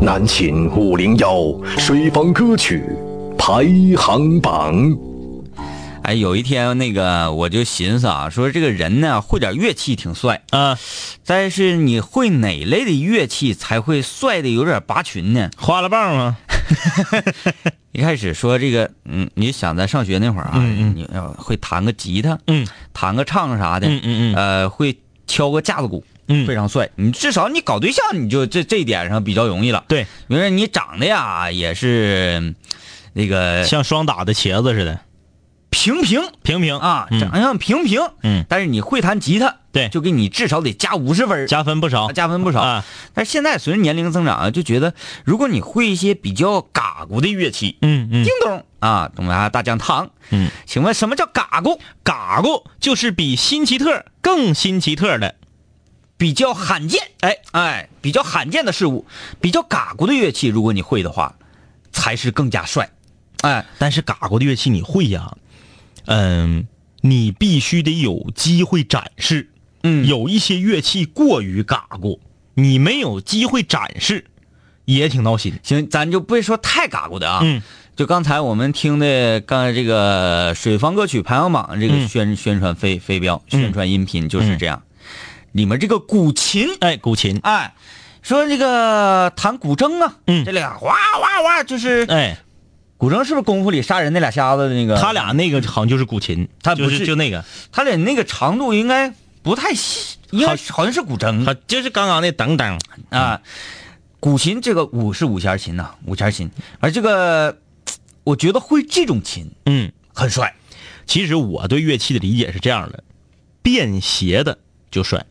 南秦五零幺水房歌曲排行榜。哎，有一天那个我就寻思啊，说这个人呢会点乐器挺帅啊，但是你会哪类的乐器才会帅的有点拔群呢？花了棒吗？一开始说这个，嗯，你想在上学那会儿啊，嗯你要会弹个吉他，嗯，弹个唱啥的，嗯嗯嗯呃，会敲个架子鼓，嗯非常帅。你至少你搞对象，你就这这一点上比较容易了。对，因为你长得呀也是那个像双打的茄子似的，平平平平啊，嗯长相平平，嗯但是你会弹吉他，对就给你至少得加五十分，加分不少。加分不少。啊但是现在随着年龄增长啊，就觉得如果你会一些比较嘎咕的乐器，嗯嗯叮咚啊，东来大讲堂，嗯，请问什么叫嘎咕？嘎咕就是比新奇特更新奇特的，比较罕见，哎哎，比较罕见的事物，比较嘎咕的乐器，如果你会的话，才是更加帅。哎，但是嘎咕的乐器你会呀，嗯，你必须得有机会展示。嗯有一些乐器过于嘎咕，你没有机会展示，也挺闹心。行，咱就不说太嘎咕的啊。嗯，就刚才我们听的，刚才这个水房歌曲排行榜这个嗯宣、宣传飞飞镖、宣传音频就是这样。里面这个古琴，哎，古琴，哎，说这个弹古筝啊，嗯这俩哇哇哇，就是哎，古筝是不是功夫里杀人那俩瞎子的那个？他俩那个好像就是古琴，他不是是就那个，他俩那个长度应该不太细，应该好像是古筝他就是刚刚那等等，啊。古琴这个五是五弦琴呐、五弦琴，而这个我觉得会这种琴嗯，很帅。其实我对乐器的理解是这样的，便携的就帅。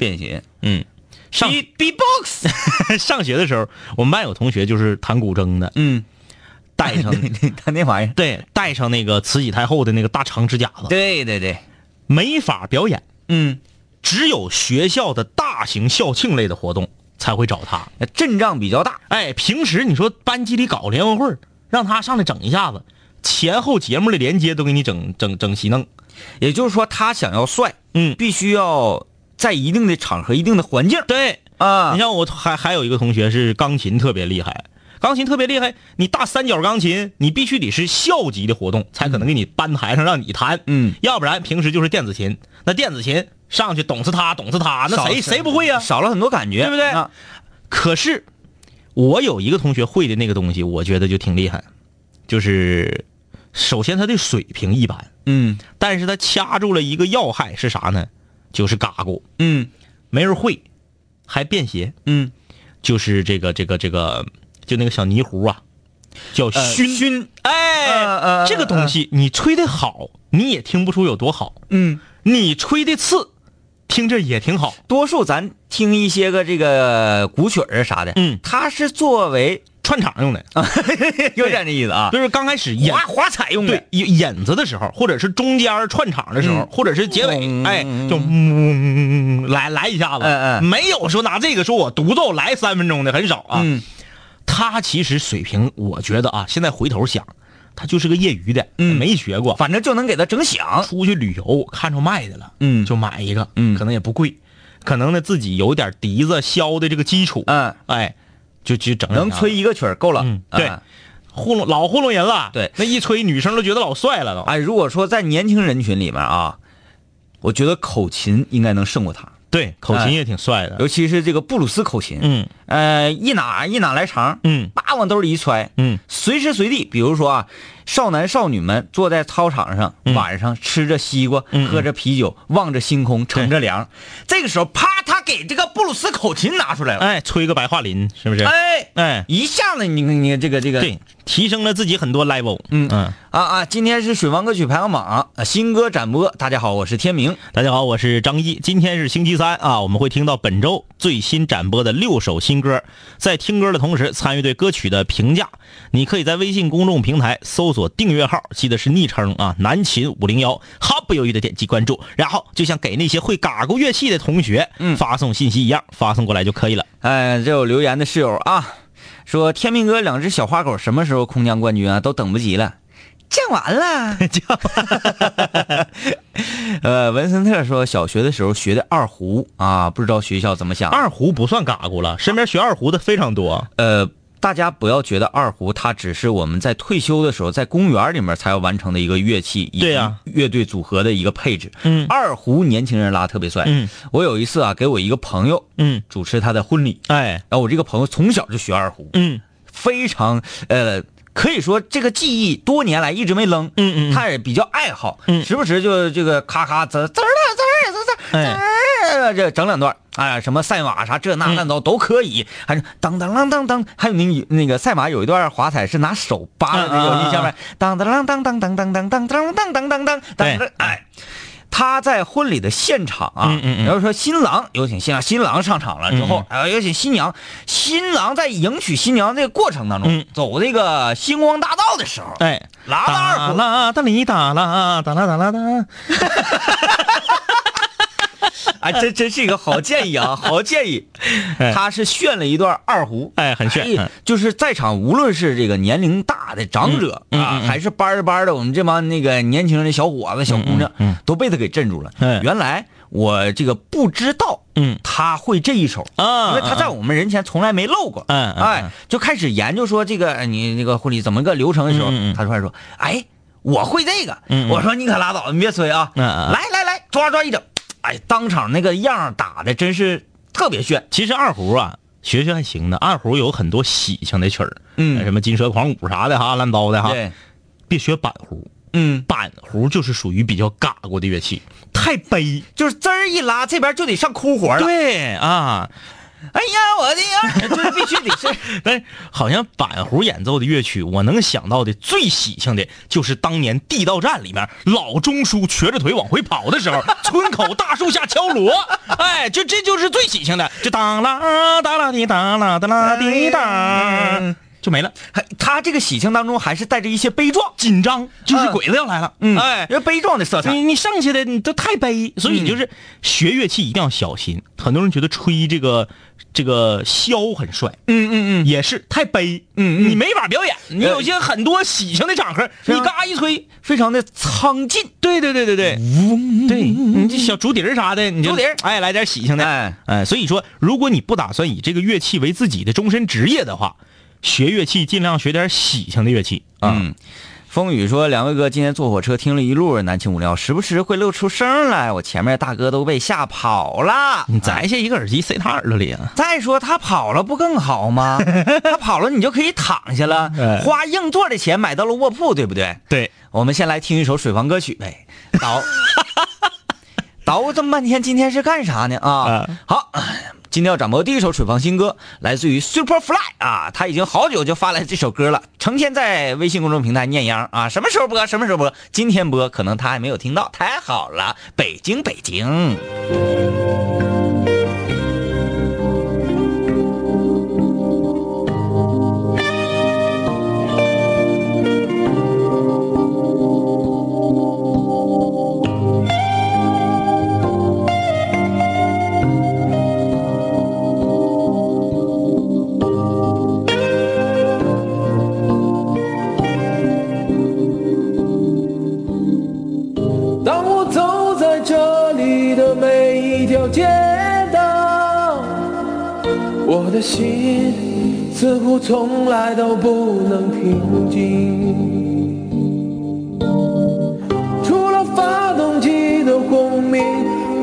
便携嗯，上 B box，上学的时候，我们班有同学就是弹古筝的，嗯，带上 他那玩意儿，对带上那个慈禧太后的那个大长指甲子，对对对，没法表演，嗯，只有学校的大型校庆类的活动才会找他。阵仗比较大，哎，平时你说班级里搞联欢会儿，让他上来整一下子，前后节目的连接都给你整整整齐弄。也就是说他想要帅，嗯，必须要在一定的场合、一定的环境。对，啊。你。像我还还有一个同学是钢琴特别厉害，钢琴特别厉害，你大三角钢琴，你必须得是校级的活动才可能给你搬台上让你弹，嗯，要不然平时就是电子琴，那电子琴上去懂是他懂是他，那谁谁不会呀、少了很多感觉，对不对？啊。可是我有一个同学会的那个东西，我觉得就挺厉害，就是首先他的水平一般，嗯。但是他掐住了一个要害是啥呢？就是嘎咕，嗯。没人会，还便携。嗯，就是这个这个这个，就那个小泥壶啊，叫呃熏。熏，哎，这个东西你吹的好，你也听不出有多好；嗯。你吹的次，听着也挺好。多数咱听一些个这个古曲儿啥的，嗯。它是作为串场用的，有点这意思啊，就是刚开始演。滑滑彩用的。对，演演子的时候，或者是中间串场的时候，嗯。或者是结尾，嗯。哎，就嗯来来一下子，没有说拿这个说我独奏来三分钟的很少啊。嗯。他其实水平，我觉得啊，现在回头想，他就是个业余的，嗯。没学过，反正就能给他整响。出去旅游看着卖的了，嗯。就买一个，嗯。可能也不贵，可能呢自己有点笛子箫的这个基础，嗯，哎，就就整能吹一个曲儿够了。嗯对啊糊弄老糊弄人了，对。那一吹女生都觉得老帅了都，哎，如果说在年轻人群里面啊，我觉得口琴应该能胜过他，对，口琴也挺帅的，尤其是这个布鲁斯口琴。嗯呃，一哪一哪来长，嗯。叭往兜里一揣，嗯，随时随地，比如说啊，少男少女们坐在操场上，嗯。晚上吃着西瓜，嗯喝着啤酒，望着星空，乘着凉，这个时候，啪，他给这个布鲁斯口琴拿出来了，哎，吹个白桦林是不是？哎，哎，一下子你你这个这个，对，提升了自己很多 level。嗯。嗯，啊啊，今天是水王歌曲排行榜啊，新歌展播，大家好，我是天明。大家好，我是张一。今天是星期三啊，我们会听到本周最新展播的六首新歌。在听歌的同时，参与对歌曲的评价，你可以在微信公众平台搜索订阅号，记得是昵称啊，南秦五零幺，毫不犹豫的点击关注，然后就像给那些会嘎咕乐器的同学，嗯发送信息一样，发送过来就可以了。哎，这有留言的室友啊，说天明哥两只小花狗什么时候空降冠军啊？都等不及了。降完了，降。呃，文森特说，小学的时候学的二胡啊，不知道学校怎么想。二胡不算嘎咕了，身边学二胡的非常多。呃，大家不要觉得二胡它只是我们在退休的时候在公园里面才要完成的一个乐器，对呀，乐队组合的一个配置。嗯，二胡年轻人拉特别帅。嗯，我有一次啊，给我一个朋友，嗯，主持他的婚礼。哎，然后我这个朋友从小就学二胡，嗯，非常呃。可以说这个技艺多年来一直没扔，嗯嗯，他也比较爱好，嗯，时不时就这个咔咔滋滋儿滋滋滋滋儿，这整两段，哎，什么赛马啥这那乱糟都可以，还是当当啷当当，还有那那个赛马有一段华彩是拿手扒的那个，印象没？当当啷当当当当当当当当当当当当，当，哎。他在婚礼的现场啊，然后说新郎有请新郎，新郎上场了之后，还要有请新娘，新郎在迎娶新娘这个过程当中，走这个星光大道的时候，哎，拉拉二胡，啦哒哩哒啦哒啦哒啦哒。哎，这真是一个好建议啊，好建议。他是炫了一段二胡，哎，很炫。就是在场无论是这个年龄大的长者啊，还是班儿班的我们这帮那个年轻人的小伙子、小姑娘，都被他给镇住了。原来我这个不知道，嗯，他会这一手啊，因为他在我们人前从来没露过。嗯，哎，就开始研究说这个你那个婚礼怎么个流程的时候，他突然说：“哎，我会这个。”我说：“你可拉倒，你别吹啊！来来来，抓抓一整。”哎，当场那个样打的真是特别炫。其实二胡啊，学学还行的。二胡有很多喜庆的曲儿，嗯，什么金蛇狂舞啥的哈，乱刀的哈。对，别学板胡，嗯，板胡就是属于比较嘎咕的乐器，太悲，就是滋儿一拉，这边就得上哭活了。对啊。哎呀，我的呀，这必须得是。但好像板胡演奏的乐曲，我能想到的最喜庆的，就是当年地道战里面老钟叔瘸着腿往回跑的时候，村口大树下敲锣。哎，就这就是最喜庆的，就当啷当啷滴当啦当啦滴当。就没了，还他这个喜庆当中还是带着一些悲壮、紧张，就是鬼子要来了，嗯，哎，要悲壮的色彩。你你剩下的你都太悲，所以你就是学乐器一定要小心。很多人觉得吹这个这个箫很帅，嗯嗯嗯，也是太悲，嗯嗯，你没法表演。你有些很多喜庆的场合，你嘎一吹，非常的苍劲。对对对对对，对，你这小竹笛啥的，你竹笛，哎，来点喜庆的，哎。哎。所以说，如果你不打算以这个乐器为自己的终身职业的话，学乐器尽量学点喜庆的乐器啊。风雨说：“两位哥，今天坐火车听了一路南青无聊，时不时会露出声来，我前面大哥都被吓跑了。你摘下一个耳机塞他耳朵里啊？再说他跑了不更好吗？他跑了你就可以躺下了，花硬座的钱买到了卧铺，对不对？对，我们先来听一首水房歌曲呗。倒 倒这么半天，今天是干啥呢？啊，好。”今天要展播第一首水房新歌，来自于 Superfly 啊，他已经好久就发来这首歌了，成天在微信公众平台念秧啊，什么时候播？什么时候播？今天播，可能他还没有听到，太好了，北京，北京。的心似乎从来都不能平静，除了发动机的轰鸣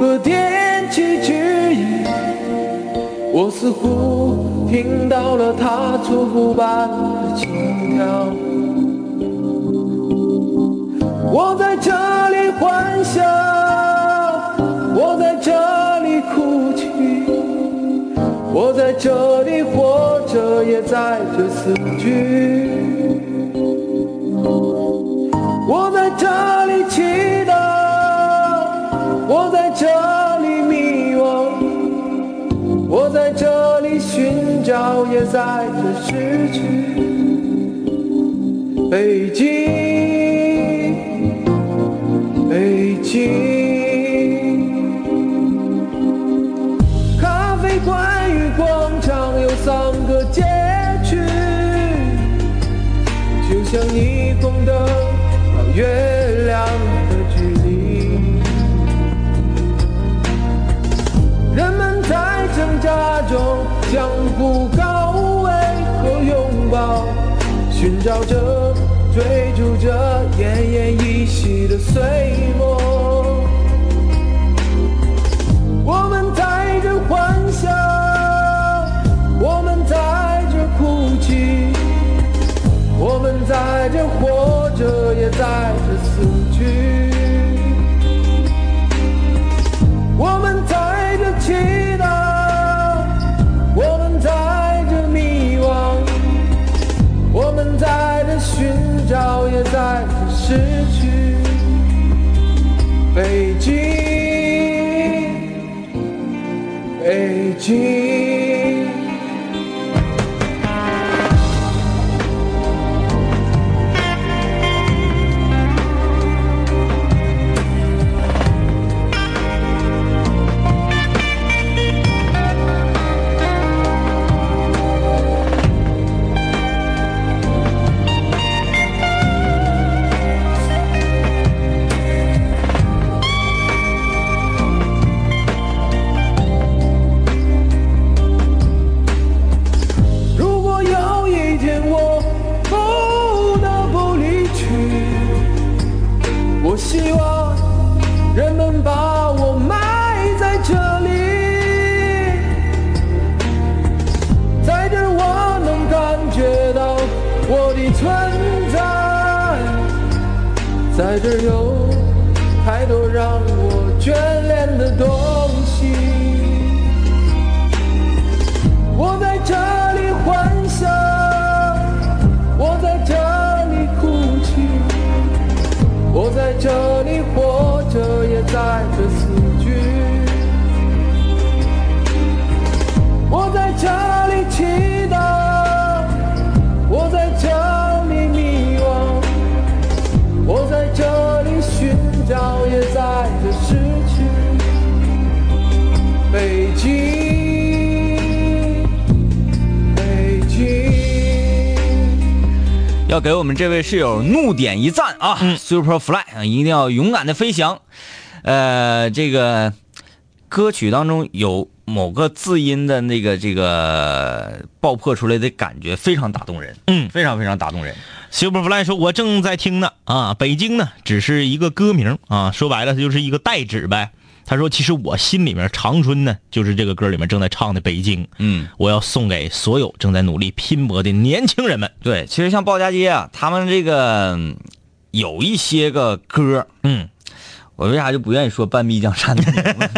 和电气指引，我似乎听到了它错误般的心跳。我在这里欢笑，我在这里哭泣。我在这里活着，也在这死去。我在这里祈祷，我在这里迷惘，我在这里寻找，也在这失去。北京，北京。像霓虹灯到月亮的距离。人们在挣扎中相互告慰和拥抱，寻找着、追逐着奄奄一息的碎末。在这活着，也在这死去。我们在这祈祷，我们在这迷惘，我们在这寻找，也在这失去。北京，北京。在，这儿有太多让我眷恋的东西。我在这里欢笑，我在这里哭泣，我在这里活着，也在这死去。我在这要给我们这位室友怒点一赞啊、s u p e r Fly 啊，一定要勇敢的飞翔。呃，这个歌曲当中有某个字音的那个这个爆破出来的感觉非常打动人，嗯非常非常打动人。Superfly 说：“我正在听呢，啊，北京呢只是一个歌名啊，说白了它就是一个代指呗。”他说：“其实我心里面长春呢，就是这个歌里面正在唱的北京。嗯，我要送给所有正在努力拼搏的年轻人们。对，其实像鲍家街啊，他们这个嗯有一些个歌，嗯，我为啥就不愿意说半壁江山的名字？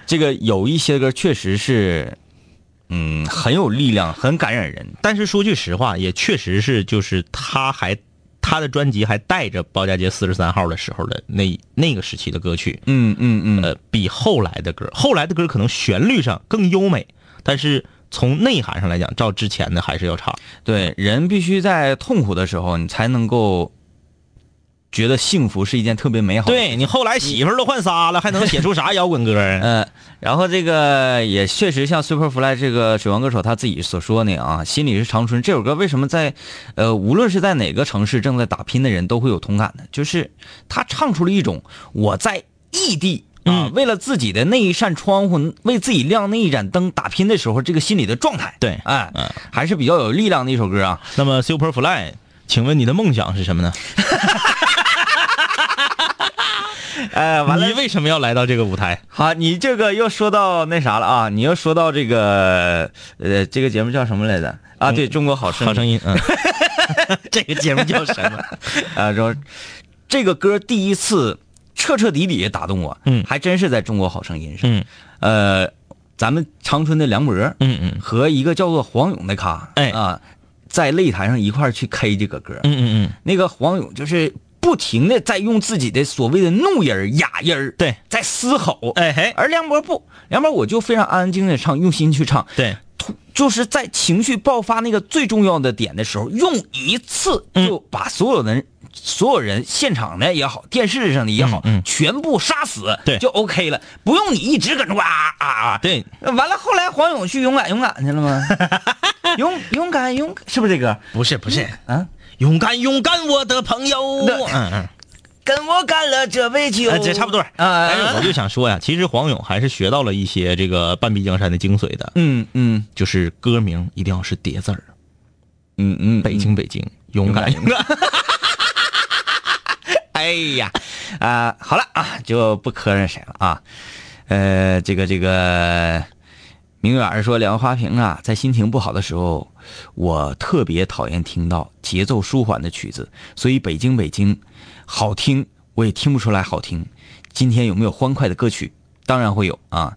这个有一些歌确实是，嗯，很有力量，很感染人。但是说句实话，也确实是，就是他还他的专辑还带着包家街四十三号的时候的那那个时期的歌曲，嗯嗯嗯，呃，比后来的歌，后来的歌可能旋律上更优美，但是从内涵上来讲，照之前的还是要差。对，人必须在痛苦的时候，你才能够觉得幸福是一件特别美好的。对你后来媳妇儿都换仨了，还能写出啥摇滚歌啊？嗯，然后这个也确实像 Superfly 这个水王歌手他自己所说的啊，心里是长春这首歌为什么在呃无论是在哪个城市正在打拼的人都会有同感呢？就是他唱出了一种我在异地。啊，嗯为了自己的那一扇窗户，为自己亮那一盏灯打拼的时候，这个心里的状态，对哎，嗯还是比较有力量的一首歌啊。那么 Superfly，请问你的梦想是什么呢？哎，完了。你，为什么要来到这个舞台？好，你这个又说到那啥了啊，你又说到这个呃，这个节目叫什么来着？啊，对中国好声音。好声音，嗯，这个节目叫什么？啊，说这个歌第一次彻彻底底打动我，嗯。还真是在中国好声音上，嗯。呃，咱们长春的梁博，嗯嗯。和一个叫做黄勇的咖，哎。啊，在擂台上一块儿去 K 这个歌，嗯嗯嗯，那个黄勇就是不停的在用自己的所谓的怒音儿、哑音儿对。在嘶吼，哎嘿，而梁博不，梁博我就非常安安静静的唱，用心去唱，对，突就是在情绪爆发那个最重要的点的时候，用一次就把所有的人、所有人现场的也好，电视上的也好，嗯嗯。全部杀死，对。就 OK 了，不用你一直搁那哇啊啊，对，完了后来黄勇去勇敢勇敢去了吗？勇勇敢勇，是不是这歌？不是不是，啊，勇敢勇敢，我的朋友。嗯嗯。跟我干了这杯酒，呃，这差不多。啊但是我就想说呀，其实黄勇还是学到了一些这个半壁江山的精髓的，嗯嗯就是歌名一定要是叠字儿，嗯嗯，北京北京，勇敢勇敢。哎呀，啊、好了啊，就不磕碜谁了啊。呃，这个这个，明远说两个花瓶啊，在心情不好的时候，我特别讨厌听到节奏舒缓的曲子，所以北京北京好听，我也听不出来好听。今天有没有欢快的歌曲？当然会有啊。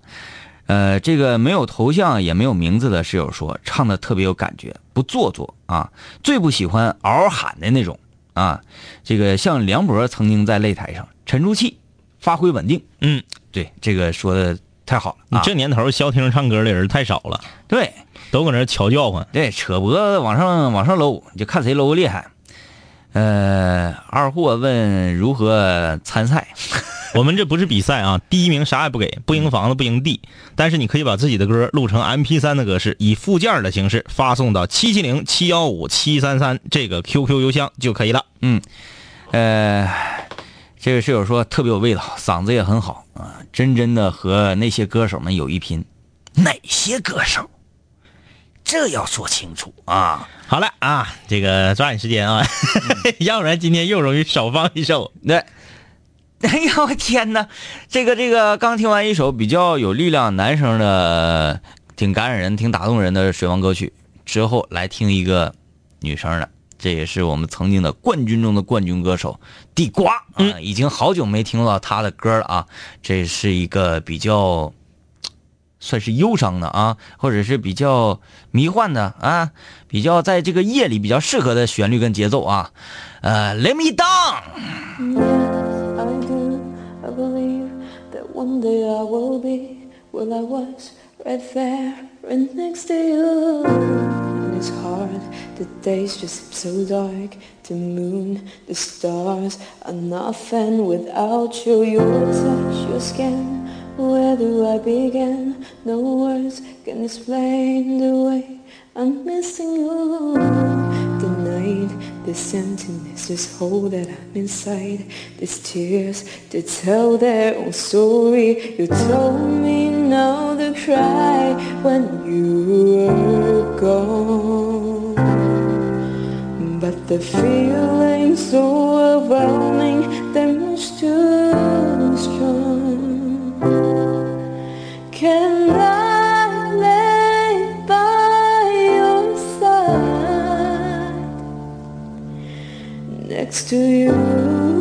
呃，这个没有头像也没有名字的室友说，唱的特别有感觉，不做作啊。最不喜欢嗷嗷喊的那种啊。这个像梁博曾经在擂台上沉住气，发挥稳定。嗯，对，这个说的太好了你啊。这年头消停唱歌的人太少了，对都搁那儿瞧叫唤。对，扯脖子往上往上搂，你就看谁搂厉害。呃，二货问如何参赛？我们这不是比赛啊，第一名啥也不给，不赢房子不赢地，但是你可以把自己的歌录成 MP 三的格式，以附件的形式发送到七七零七幺五七三三这个 QQ 邮箱就可以了。嗯呃，这个室友说特别有味道，嗓子也很好啊，真真的和那些歌手们有一拼。哪些歌手？这要说清楚啊！好了啊，这个抓紧时间啊，要不然今天又容易少放一首。对，哎呀，我天哪！这个这个，刚听完一首比较有力量男生的、挺感染人、挺打动人的水王歌曲之后，来听一个女生的，这也是我们曾经的冠军中的冠军歌手地瓜啊，已经好久没听到他的歌了啊。这是一个比较。算是忧伤的啊，或者是比较迷幻的啊，比较在这个夜里比较适合的旋律跟节奏啊，呃，Let me down。I do. I believe that one day I will be where I was, right there, right next to you. And it's hard, the days just seem so dark. The moon, the stars are nothing without you. Your touch, your skin. Where do I begin? No words can explain the way I'm missing you. The night, this emptiness, this hole that I'm inside, these tears to tell their own story. You told me now to cry when you were gone. But the feeling's so overwhelming, they're much too Can I lay by your side next to you?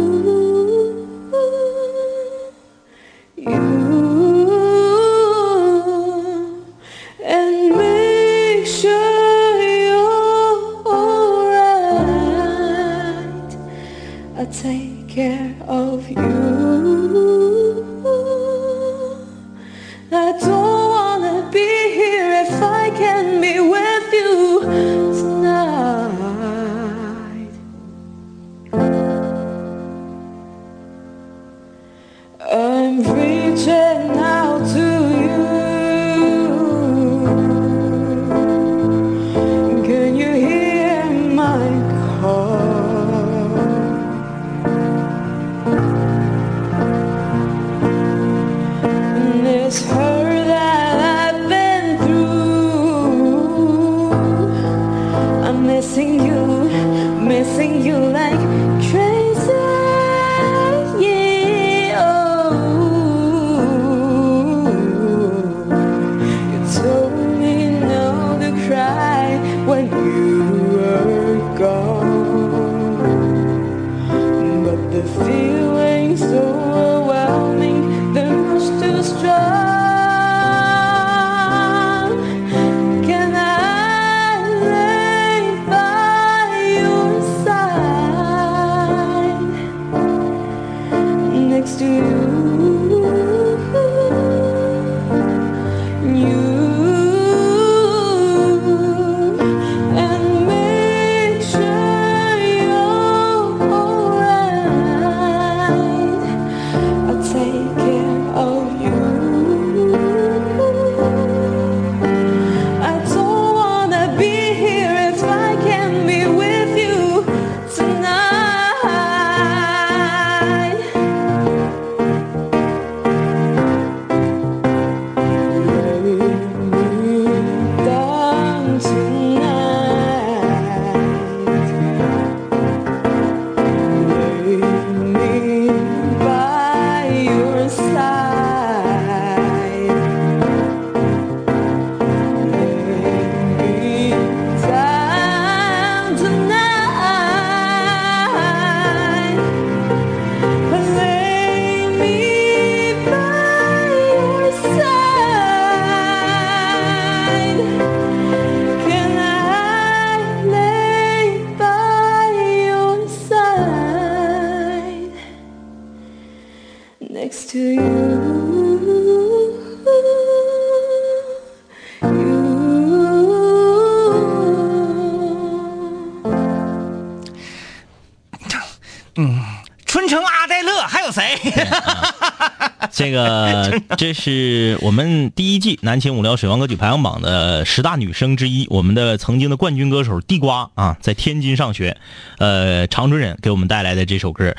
个 这是我们第一季南秦五聊水王歌曲排行榜的十大女生之一，我们的曾经的冠军歌手地瓜啊，在天津上学，呃，长春人给我们带来的这首歌，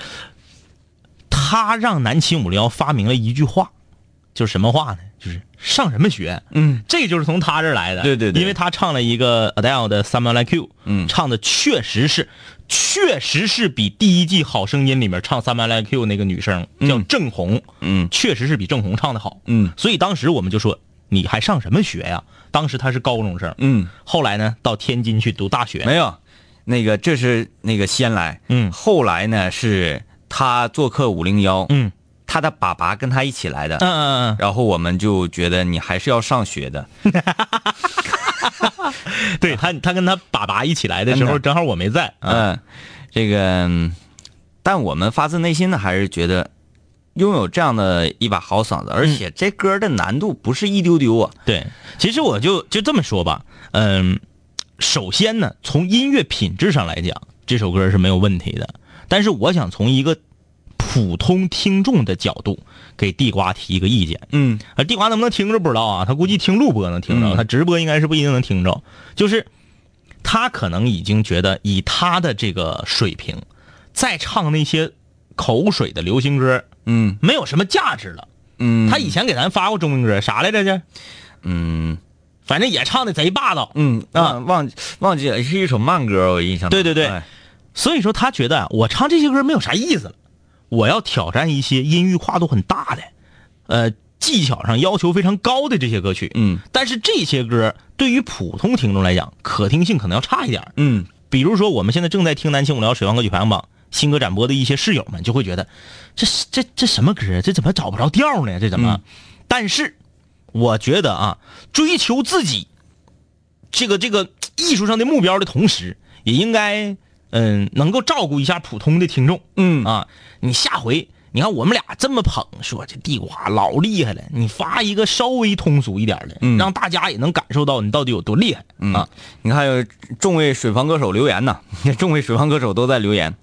他让南秦五聊发明了一句话，就是什么话呢？就是上什么学？嗯，这就是从他这儿来的。对对对因为他唱了一个 Adele 的《Someone Like You》，嗯唱的确实是，确实是比第一季《好声音》里面唱《Someone Like You》那个女生叫郑红，嗯。确实是比郑红唱的好。嗯。所以当时我们就说，你还上什么学呀？当时她是高中生，嗯，后来呢，到天津去读大学。没有，那个这是那个先来，嗯。后来呢是他做客五零幺，嗯。他的爸爸跟他一起来的，嗯嗯嗯，然后我们就觉得你还是要上学的，对他，他跟他爸爸一起来的时候，正好我没在。啊，嗯，这个，嗯但我们发自内心的还是觉得拥有这样的一把好嗓子，而且这歌的难度不是一丢丢啊，对，其实我就就这么说吧，嗯，首先呢，从音乐品质上来讲，这首歌是没有问题的。但是我想从一个普通听众的角度给地瓜提一个意见。嗯啊，地瓜能不能听着不知道啊，他估计听录播能听着，嗯他直播应该是不一定能听着。就是他可能已经觉得以他的这个水平，再唱那些口水的流行歌，嗯没有什么价值了。嗯，他以前给咱发过中文歌，啥来着这？嗯反正也唱的贼霸道。嗯啊忘忘记了是一首慢歌，我印象对对对哎所以说他觉得啊我唱这些歌没有啥意思了，我要挑战一些音域跨度很大的，呃，技巧上要求非常高的这些歌曲。嗯但是这些歌对于普通听众来讲，可听性可能要差一点。嗯比如说，我们现在正在听南青五聊水王歌曲排行榜新歌展播的一些室友们，就会觉得，这这这什么歌啊？这怎么找不着调呢？这怎么？但是，我觉得啊，追求自己这个这个艺术上的目标的同时，也应该嗯能够照顾一下普通的听众。嗯啊，你下回你看我们俩这么捧，说这地瓜老厉害了，你发一个稍微通俗一点的，嗯让大家也能感受到你到底有多厉害、啊。你看有众位水房歌手留言呐，众位水房歌手都在留言。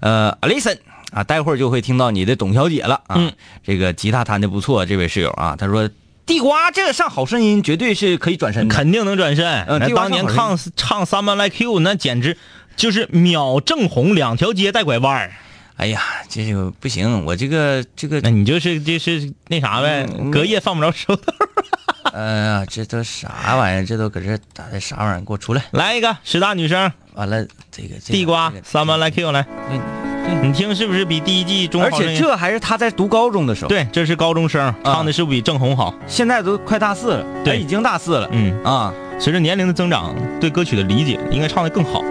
呃，Alison 啊，待会儿就会听到你的董小姐了啊。嗯这个吉他弹的不错，这位室友啊，他说地瓜这个上好声音绝对是可以转身的。肯定能转身。嗯当年唱唱《Someone Like You》，那简直就是秒正红两条街带拐弯儿哎呀，这个不行，我这个这个那，你就是就是那啥呗，嗯隔夜放不着手头。哎呀，这都啥玩意儿？这都搁这打的啥玩意儿？给我出来！来一个十大女生，完了，这个这个地瓜《这个 Someone Like You》来，你听是不是比第一季中而且这还是他在读高中的时候，，对，这是高中生唱的是不是比郑红好？现在都快大四了，对哎已经大四了，嗯，啊，随着年龄的增长，对歌曲的理解应该唱的更好。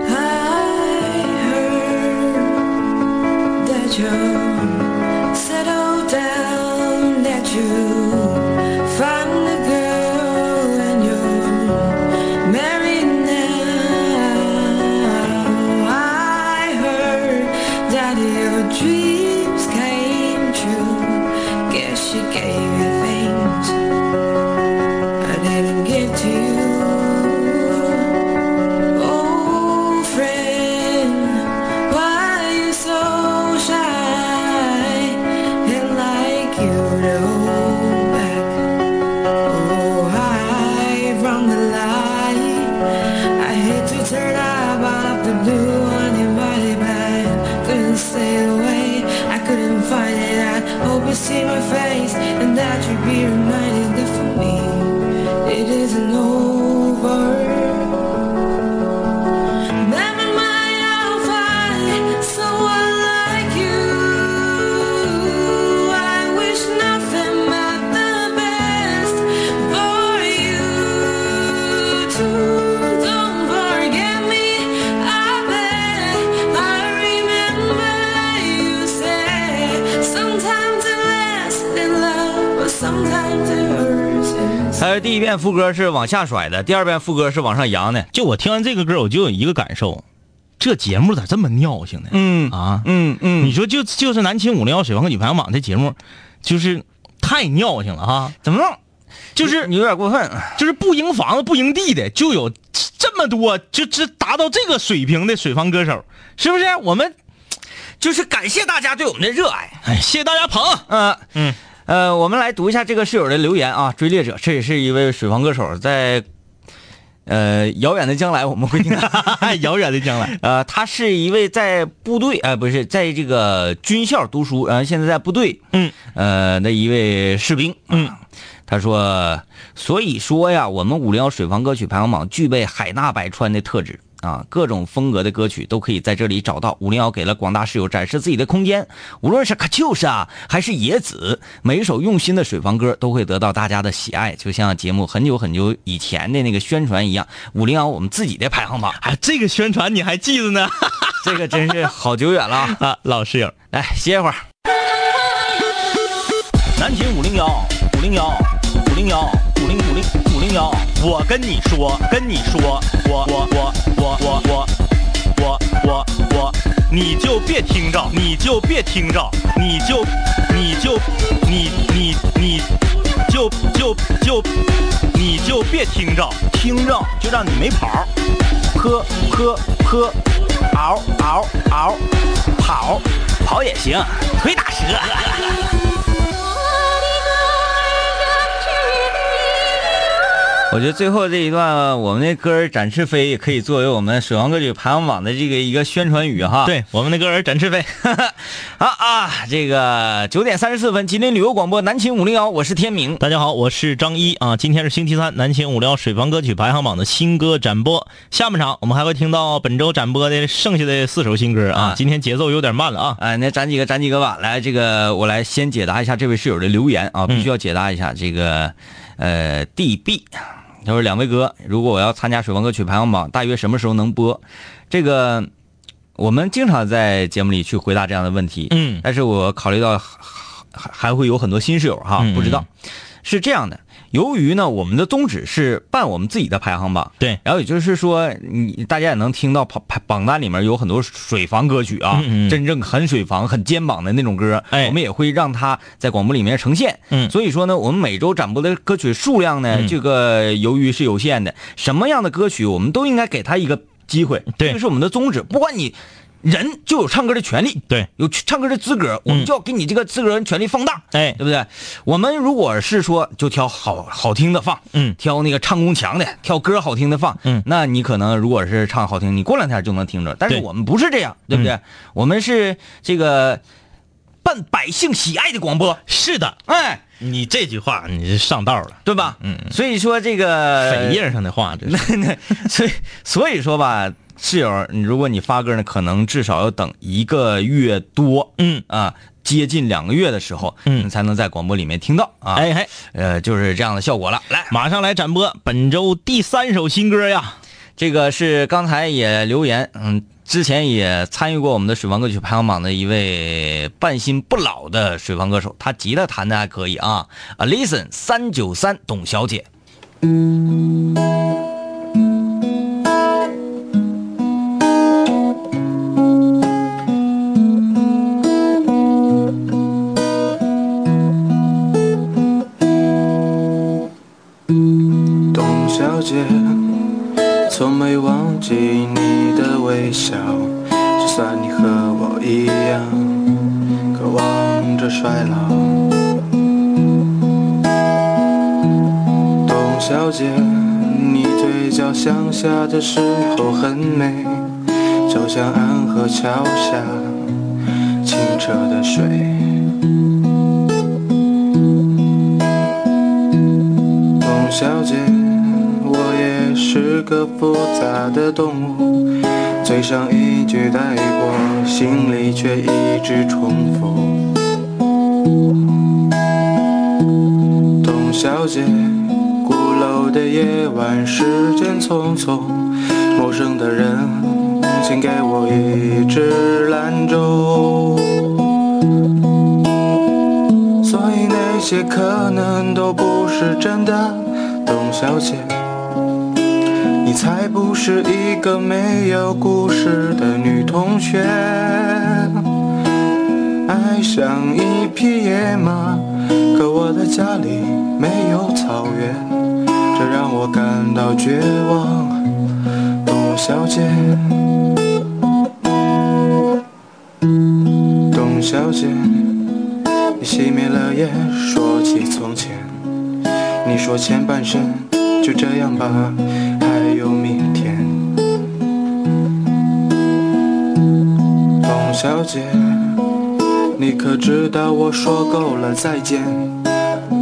줘 第一遍副歌是往下甩的，第二遍副歌是往上扬的，就我听完这个歌，我就有一个感受，这节目咋这么尿性呢？嗯啊，嗯嗯，你说就就是南秦五零幺水房和女排行榜这节目，就是太尿性了哈，怎么弄？就是你有点过分，就是不赢房子不赢地的，就有这么多，就这达到这个水平的水房歌手，是不是？我们就是感谢大家对我们的热爱。哎，谢谢大家捧。嗯嗯，呃，我们来读一下这个室友的留言啊，追猎者，这也是一位水房歌手，在呃遥远的将来我们会听到。遥远的将来，呃，他是一位在部队，呃，不是在这个军校读书，然后现在在部队，嗯，呃的一位士兵，嗯，他说，所以说呀，我们五零幺水房歌曲排行榜具备海纳百川的特质。啊，各种风格的歌曲都可以在这里找到。五零幺给了广大室友展示自己的空间，无论是可就是啊，还是野子，每一首用心的水房歌都会得到大家的喜爱，就像节目很久很久以前的那个宣传一样。五零幺我们自己的排行榜，哎，这个宣传你还记得呢？这个真是好久远了啊！啊，老室友，来歇会儿。南秦五零幺五零幺五零幺五零五零五零幺，我跟你说，跟你说，我我我我我我我我我，你就别听着，你就别听着，你就你就你你你就就就你就别听着，听着就让你没跑儿，坡坡坡，嗷嗷嗷，跑跑也行，腿打折。我觉得最后这一段，我们那歌儿展翅飞也可以作为我们水王歌曲排行榜的这个一个宣传语哈。对，我们的歌儿展翅飞。好啊，这个九点三十四分，吉林旅游广播南秦五零幺，我是天明。大家好，我是张一啊。今天是星期三，南秦五零幺水房歌曲排行榜的新歌展播。下半场我们还会听到本周展播的剩下的四首新歌啊。今天节奏有点慢了啊。哎，那展几个，展几个吧。来，这个我来先解答一下这位室友的留言啊，必须要解答一下这个呃 DB。他说：“两位哥，如果我要参加水王歌曲排行榜，大约什么时候能播？这个我们经常在节目里去回答这样的问题。嗯，但是我考虑到还还会有很多新室友哈，不知道是这样的。由于呢，我们的宗旨是办我们自己的排行榜，对，然后也就是说，你大家也能听到排排榜单里面有很多水房歌曲啊，嗯嗯。真正很水房、很肩膀的那种歌，哎。我们也会让它在广播里面呈现。嗯。所以说呢，我们每周展播的歌曲数量呢，嗯。这个由于是有限的，什么样的歌曲我们都应该给他一个机会，对。这个是我们的宗旨。不管你人就有唱歌的权利，对，有唱歌的资格，我们就要给你这个资格跟权利放大。哎。对不对？我们如果是说就挑好好听的放，嗯。挑那个唱功强的，挑歌好听的放，嗯。那你可能如果是唱好听，你过两天就能听着。但是我们不是这样，对不对？我们是这个办百姓喜爱的广播，是的，哎，你这句话你是上道了，对吧？嗯。所以说这个扉页上的话，这是。所以所以说吧，室友，你如果你发歌呢，可能至少要等一个月多，嗯啊，接近两个月的时候，嗯才能在广播里面听到啊。哎嘿，呃，就是这样的效果了。来，马上来展播本周第三首新歌呀。这个是刚才也留言，嗯，之前也参与过我们的水房歌曲排行榜的一位半新不老的水房歌手，他吉他弹的还可以啊。啊，Listen 三九三董小姐，董笑，就算你和我一样，渴望着衰老。董小姐，你嘴角向下的时候很美，就像安河桥下清澈的水。董小姐，我也是个复杂的动物，嘴上一句带过，心里却一直重复。董小姐，鼓楼的夜晚，时间匆匆，陌生的人，请给我一支兰州。所以那些可能都不是真的，董小姐，才不是一个没有故事的女同学。爱上一匹野马，可我的家里没有草原，这让我感到绝望，董小姐。董小姐。你熄灭了烟，说起从前。你说前半生就这样吧，小姐，你可知道我说够了再见？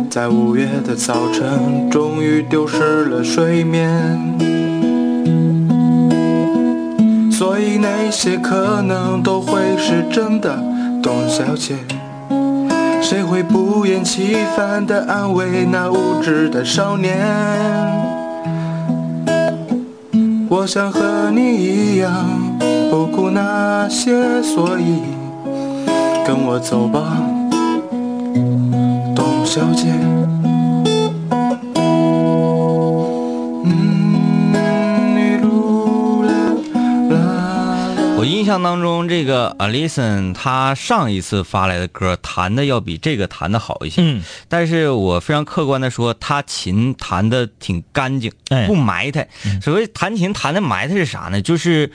在五月的早晨，终于丢失了睡眠。所以那些可能都会是真的，董小姐。谁会不厌其烦地安慰那无知的少年？我想和你一样，不顾那些，所以跟我走吧，董小姐。我印象当中，这个 Alison 她上一次发来的歌弹的要比这个弹的好一些，嗯，但是我非常客观的说，他琴弹的挺干净，哎不埋汰。所谓弹琴弹的埋汰是啥呢？就是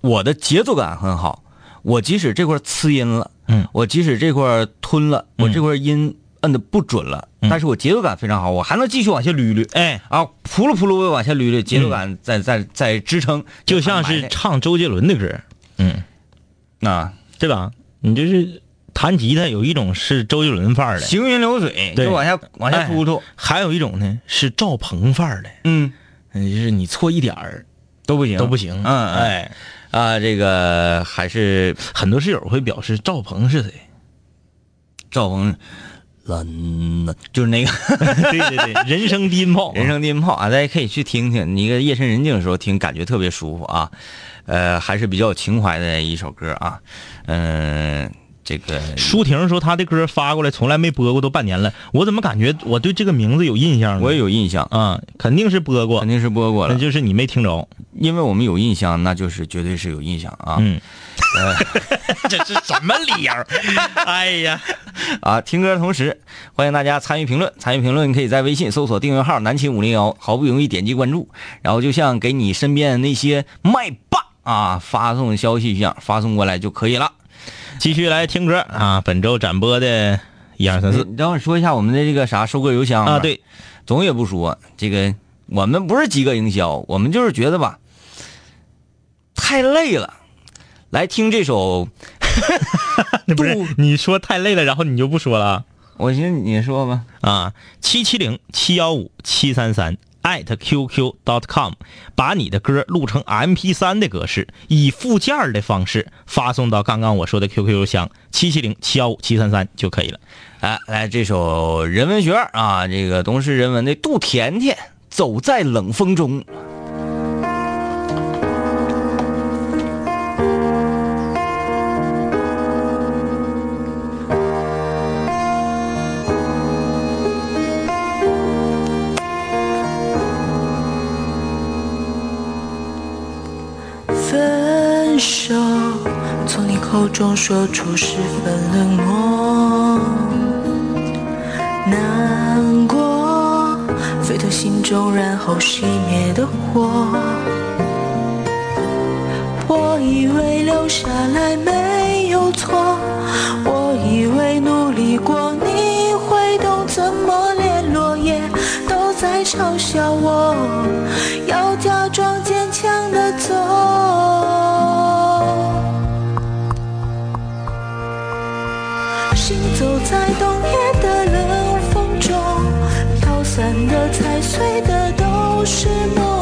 我的节奏感很好，我即使这块呲音了，嗯，我即使这块吞了，我这块音摁的不准了，嗯。但是我节奏感非常好，我还能继续往下捋捋，哎，啊，扑噜扑噜的往下捋捋，节奏感在在在支撑，嗯就像是唱周杰伦的歌，嗯，啊。对吧？你就是弹吉他有一种是周杰伦范儿的，行云流水，对。就往下往下突突，还有一种呢是赵鹏范儿的，嗯，嗯，就是你错一点儿都不行，都不行，嗯，嗯。哎，啊，这个还是很多室友会表示赵鹏是谁？赵鹏，蓝了，就是那个 对对对，人生低音炮，人生低音炮啊，大家可以去听听，你一个夜深人静的时候听，感觉特别舒服啊，呃，还是比较有情怀的一首歌啊，嗯、这个舒婷说她的歌发过来从来没播过，都半年了，我怎么感觉我对这个名字有印象呢？我也有印象，啊，肯定是播过肯，定是播过了，那就是你没听着。因为我们有印象，那就是绝对是有印象啊。嗯，呃 这是什么理由？哎呀，啊，听歌的同时，欢迎大家参与评论。参与评论，你可以在微信搜索订阅号“南秦五零幺”，好不容易点击关注，然后就像给你身边的那些麦霸啊发送消息一样，发送过来就可以了。继续来听歌啊！本周展播的一二三四。你等会儿说一下我们的这个啥收割邮箱啊，，对，总也不说这个，我们不是饥饿营销，我们就是觉得吧，太累了，来听这首，那不是你说太累了，然后你就不说了。啊我寻思你说吧，啊？七七零七幺五七三三艾特 qq dot com，把你的歌录成 MP 3的格式，以附件的方式发送到刚刚我说的 QQ 邮箱七七零七幺五七三三就可以了。哎，来这首人文学啊，这个都市人文的杜甜甜，走在冷风中。分手，从你口中说出十分冷漠，难过，沸腾心中然后熄灭的火。我以为留下来没有错，我以为努力过你会懂，怎么连落叶都在嘲笑我，要假装散的、踩碎的都是梦。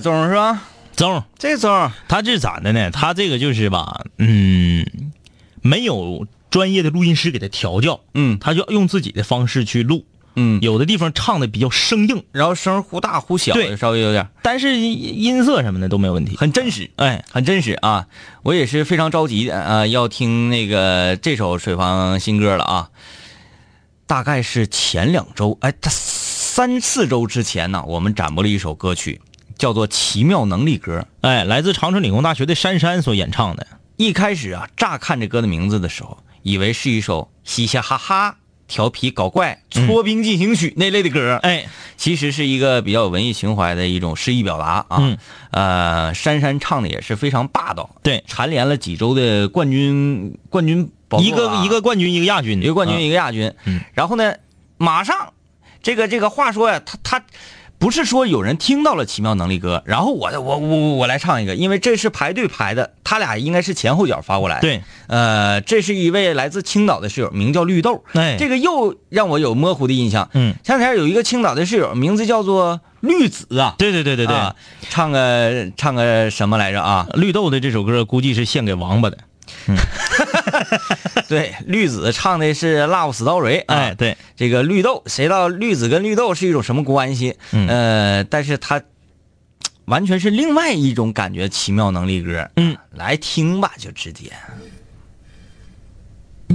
痛。这个也中是吧？中，这个中，他这是咋的呢？他这个就是吧，嗯，没有专业的录音师给他调教，嗯他就用自己的方式去录，嗯，有的地方唱的比较生硬，然后声忽大忽小，对稍微有点但是音音色什么的都没有问题。很真实。哎，很真实啊！我也是非常着急的啊，要听那个这首水房新歌了啊。大概是前两周，哎，他三四周之前呢，我们展播了一首歌曲，叫做《奇妙能力歌》。哎，来自长春理工大学的珊珊所演唱的，一开始啊，乍看这歌的名字的时候，以为是一首嘻嘻哈哈、调皮搞怪、搓冰进行曲那类的歌，哎，其实是一个比较有文艺情怀的一种诗意表达啊。嗯。呃，珊珊唱的也是非常霸道，对，蝉联了几周的冠军冠军一个啊。一个冠军，一个亚军，一个冠军，啊一个亚军。嗯，然后呢，马上这个这个话说呀，他他不是说有人听到了奇妙能力歌，然后我我我我来唱一个，因为这是排队排的，他俩应该是前后脚发过来。，对，呃，这是一位来自青岛的室友，名叫绿豆。哎这个又让我有模糊的印象。嗯，前两天有一个青岛的室友，名字叫做绿子啊。对对对对对，啊唱个唱个什么来着啊？绿豆的这首歌估计是献给王八的，对，绿子唱的是《Love Story》啊。哎，对，这个绿豆，谁知道绿子跟绿豆是一种什么关系？嗯呃，但是他完全是另外一种感觉，奇妙能力歌。嗯，来听吧，就直接。我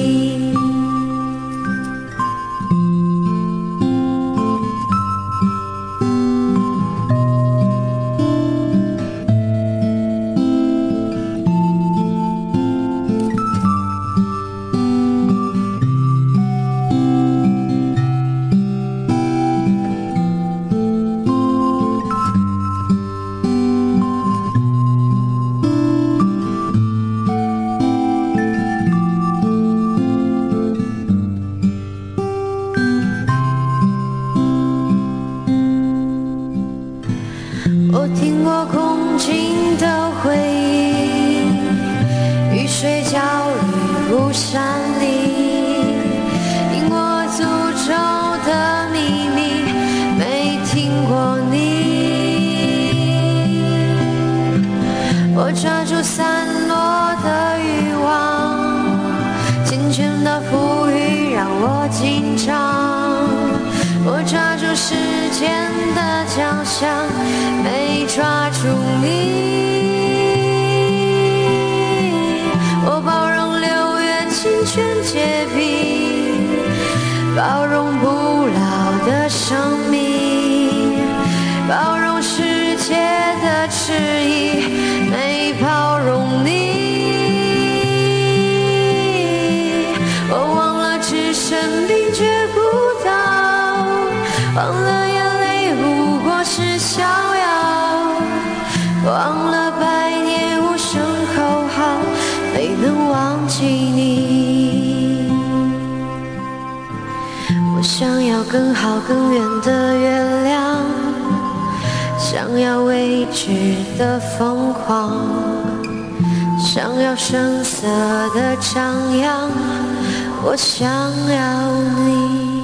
没能忘记你。我想要更好更远的月亮，想要未知的疯狂，想要声色的张扬，我想要你。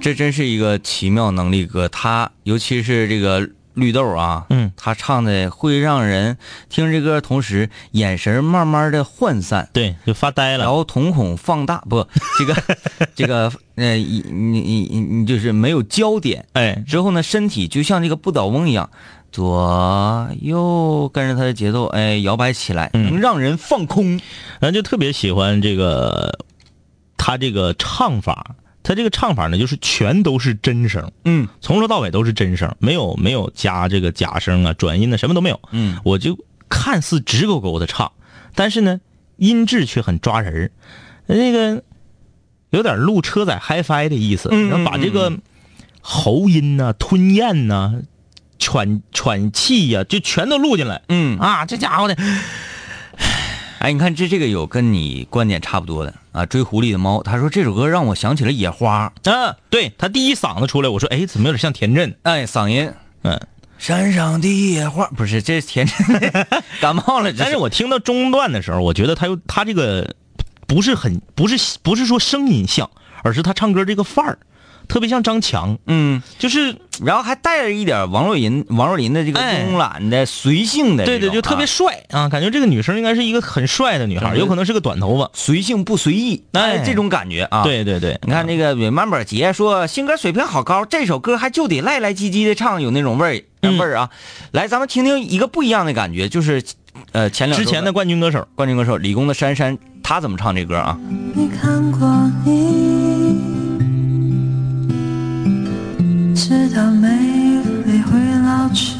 这真是一个奇妙能力歌，他尤其是这个绿豆啊，嗯，他唱的会让人听这歌同时，眼神慢慢的涣散，对，就发呆了。然后瞳孔放大，不，这个 这个呃，你你你你就是没有焦点，哎，之后呢，身体就像这个不倒翁一样，左右跟着他的节奏，哎，摇摆起来，嗯。能让人放空。然后就特别喜欢这个他这个唱法，他这个唱法呢，就是全都是真声，嗯。从头到尾都是真声，没有没有加这个假声啊、转音啊，什么都没有。嗯，我就看似直勾勾的唱，但是呢，音质却很抓人儿，那个有点录车载 HiFi 的意思，嗯然后把这个喉音呐、吞咽呐、喘喘气呀、就全都录进来。嗯。啊，这家伙的，哎，你看这这个有跟你观点差不多的啊，追狐狸的猫，他说这首歌让我想起了野花，啊，对他第一嗓子出来，我说，哎，怎么有点像田震？哎，嗓音。嗯，山上的野花不是这是田震 感冒了，但是我听到中段的时候，我觉得他又他这个不是很不是不是说声音像，而是他唱歌这个范儿，特别像张强，嗯，就是然后还带着一点王若琳王若琳的这个哎。慵懒的随性的，对对，就特别啊帅啊，感觉这个女生应该是一个很帅的女孩，有可能是个短头发。随性不随意，哎。这种感觉啊。，对对对，你看那个 Remember 杰说性格水平好高，这首歌还就得赖赖唧唧的唱，有那种味儿嗯。味儿啊。来，咱们听听一个不一样的感觉，就是呃前两之前的冠军歌手，冠军歌手理工的珊珊，她怎么唱这歌啊？你看过知道美丽会老去，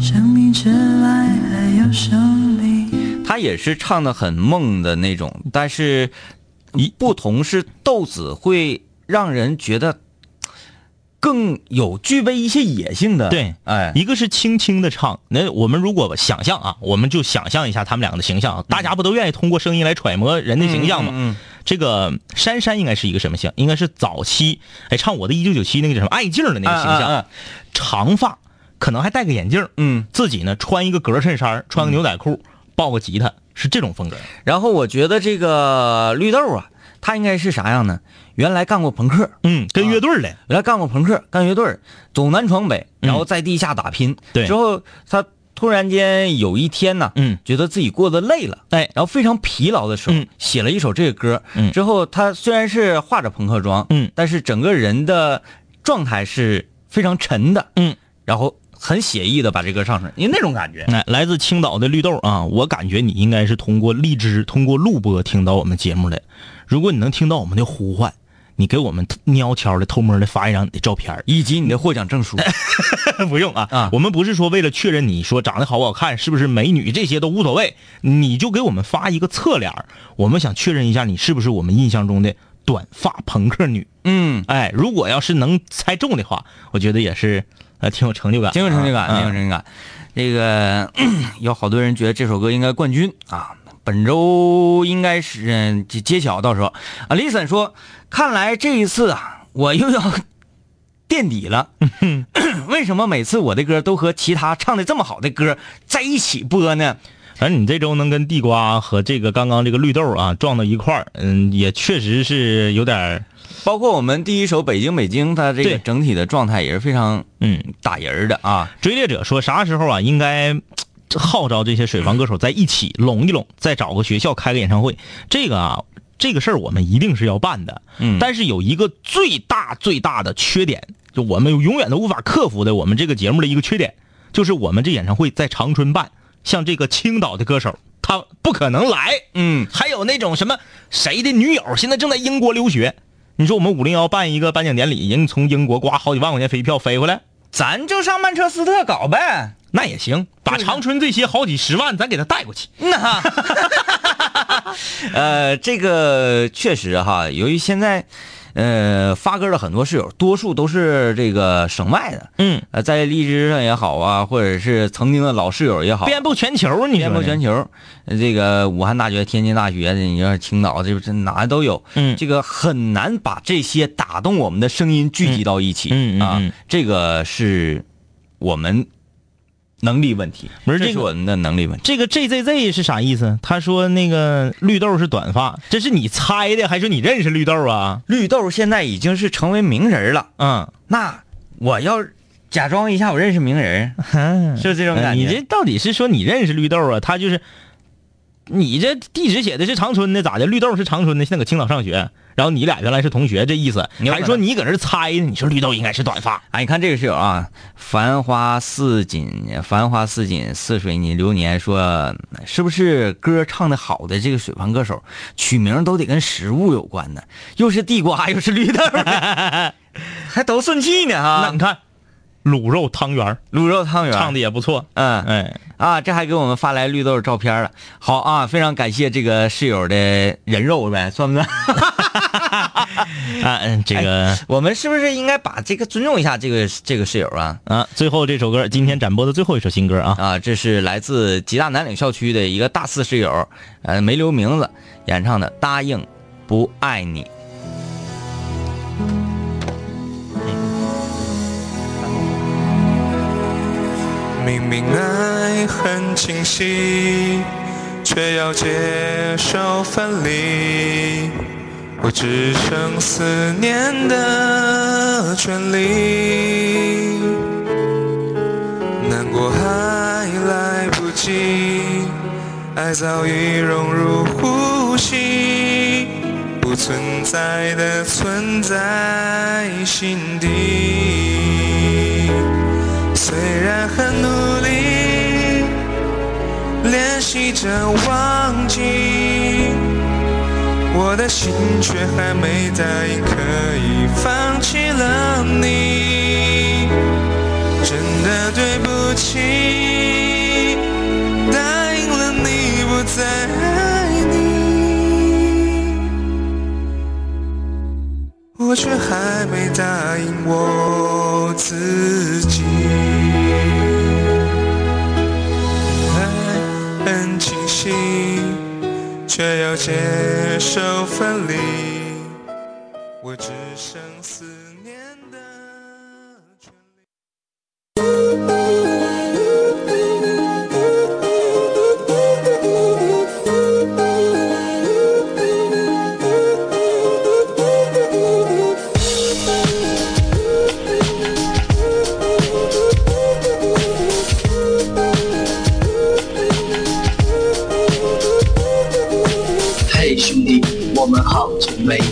生命之外还有生命。他也是唱的很梦的那种，但是一不同是豆子会让人觉得更有具备一些野性的。对哎，一个是轻轻的唱，那我们如果想象啊，我们就想象一下他们两个的形象，大家不都愿意通过声音来揣摩人的形象吗？嗯嗯这个珊珊应该是一个什么像？应该是早期哎唱我的一九九七那个叫什么爱静的那个形象，长发，可能还戴个眼镜，嗯，自己呢穿一个格衬衫，穿个牛仔裤，抱个吉他，是这种风格。然后我觉得这个绿豆啊，他应该是啥样呢？原来干过朋克，嗯，跟乐队儿的，原来干过朋克，干乐队儿，走南闯北，然后在地下打拼。对。之后他突然间有一天呢，嗯。觉得自己过得累了，哎。然后非常疲劳的时候，嗯。写了一首这个歌。嗯。之后他虽然是化着朋克妆，嗯。但是整个人的状态是非常沉的，嗯，然后很写意的把这歌唱出来，因为那种感觉。来，来自青岛的绿豆啊，我感觉你应该是通过荔枝、通过录播听到我们节目的。如果你能听到我们的呼唤，你给我们悄悄的、偷摸的发一张你的照片以及你的获奖证书，不用啊啊我们不是说为了确认你说长得好不好看，是不是美女，这些都无所谓，你就给我们发一个侧脸我们想确认一下你是不是我们印象中的短发朋克女。嗯，哎，如果要是能猜中的话，我觉得也是呃挺有成就感，挺有成就感，啊挺有成就感。这个 有好多人觉得这首歌应该冠军啊，本周应该是嗯揭揭晓，到时候啊，李森说，看来这一次啊，我又要垫底了。为什么每次我的歌都和其他唱的这么好的歌在一起播呢？反正你这周能跟地瓜和这个刚刚这个绿豆啊撞到一块儿，嗯，也确实是有点儿包括我们第一首《北京北京》，它这个整体的状态也是非常嗯。打人儿的啊。追猎者说啥时候啊，应该号召这些水房歌手在一起拢一拢，再找个学校开个演唱会。这个啊，这个事儿我们一定是要办的。嗯但是有一个最大最大的缺点，就我们永远都无法克服的，我们这个节目的一个缺点，就是我们这演唱会在长春办，像这个青岛的歌手，他不可能来。嗯，还有那种什么谁的女友现在正在英国留学，你说我们五零幺办一个颁奖典礼，人从英国刮好几万块钱飞票飞回来，咱就上曼彻斯特搞呗。那也行，把长春这些好几十万咱给他带过去。那，呃，这个确实哈，由于现在，呃，发哥的很多室友，多数都是这个省外的，嗯，呃，在荔枝上也好啊，或者是曾经的老室友也好，遍布全球，你说遍布全球。呃这个武汉大学、天津大学的，你说青岛，这这哪都有。嗯这个很难把这些打动我们的声音聚集到一起。啊嗯嗯嗯，这个是我们能力问题，不是这是我们的能力问题。这个 JZZ 是啥意思？他说那个绿豆是短发，这是你猜的还是你认识绿豆啊？绿豆现在已经是成为名人了，嗯，那我要假装一下我认识名人，是这种感觉。呃你这到底是说你认识绿豆啊？他就是，你这地址写的是长春的，咋的？绿豆是长春的，现在搁青岛上学，然后你俩原来是同学，这意思？有可能还说你搁这猜呢？你说绿豆应该是短发，哎，你看这个室友啊，繁花似锦，繁花似锦，似水你流年，说是不是歌唱的好的这个水盘歌手，取名都得跟食物有关呢？又是地瓜，又是绿豆，还都顺气呢哈。那你看，卤肉汤圆儿卤肉汤圆唱的也不错，嗯哎，啊，这还给我们发来绿豆照片了。好啊，非常感谢这个室友的人肉呗，算不算？啊，嗯，这个。我们是不是应该把这个尊重一下这个这个室友啊？啊，最后这首歌，今天展播的最后一首新歌啊，啊，这是来自吉大南岭校区的一个大四室友，呃，没留名字，演唱的《答应不爱你》。明明爱很清晰，却要接受分离，我只剩思念的权利。难过还来不及，爱早已融入呼吸，不存在的存在心底。虽然很努力练习着忘记，我的心却还没答应可以放弃了你。真的对不起，答应了你不再我却还没答应我自己。爱很清晰，却要接受分离，我只剩好久没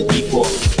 的逼